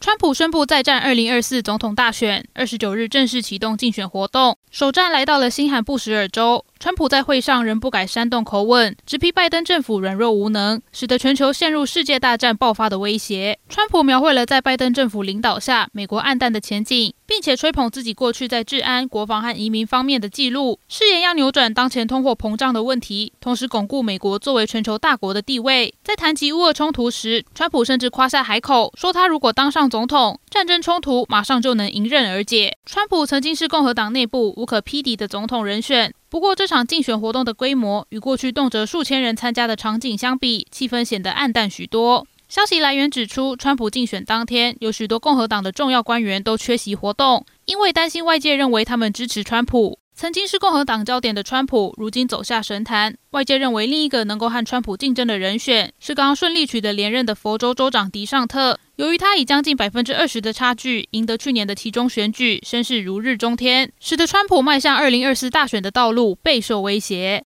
川普宣布再战二零二四总统大选，二十九日正式启动竞选活动，首站来到了新罕布什尔州。川普在会上仍不改煽动口吻，直批拜登政府软弱无能，使得全球陷入世界大战爆发的威胁。川普描绘了在拜登政府领导下美国黯淡的前景，并且吹捧自己过去在治安、国防和移民方面的记录，誓言要扭转当前通货膨胀的问题，同时巩固美国作为全球大国的地位。在谈及乌俄冲突时，川普甚至夸下海口，说他如果当上总统，战争冲突马上就能迎刃而解。川普曾经是共和党内部无可匹敌的总统人选。不过，这场竞选活动的规模与过去动辄数千人参加的场景相比，气氛显得暗淡许多。消息来源指出，川普竞选当天有许多共和党的重要官员都缺席活动，因为担心外界认为他们支持川普。曾经是共和党焦点的川普，如今走下神坛。外界认为另一个能够和川普竞争的人选是刚刚顺利取得连任的佛州州长迪尚特。由于他以将近百分之二十的差距赢得去年的其中选举，声势如日中天，使得川普迈向二零二四大选的道路备受威胁。